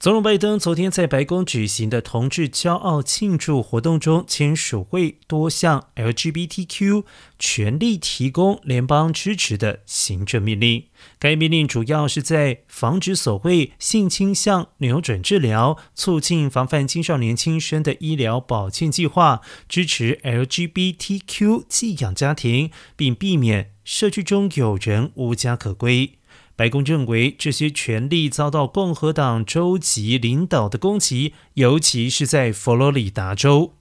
总统拜登昨天在白宫举行的同志骄傲庆祝活动中，签署为多项 LGBTQ 权利提供联邦支持的行政命令。该命令主要是在防止所谓性倾向扭转治疗、促进防范青少年轻生的医疗保健计划、支持 LGBTQ 寄养家庭，并避免社区中有人无家可归。白宫认为这些权力遭到共和党州级领导的攻击，尤其是在佛罗里达州。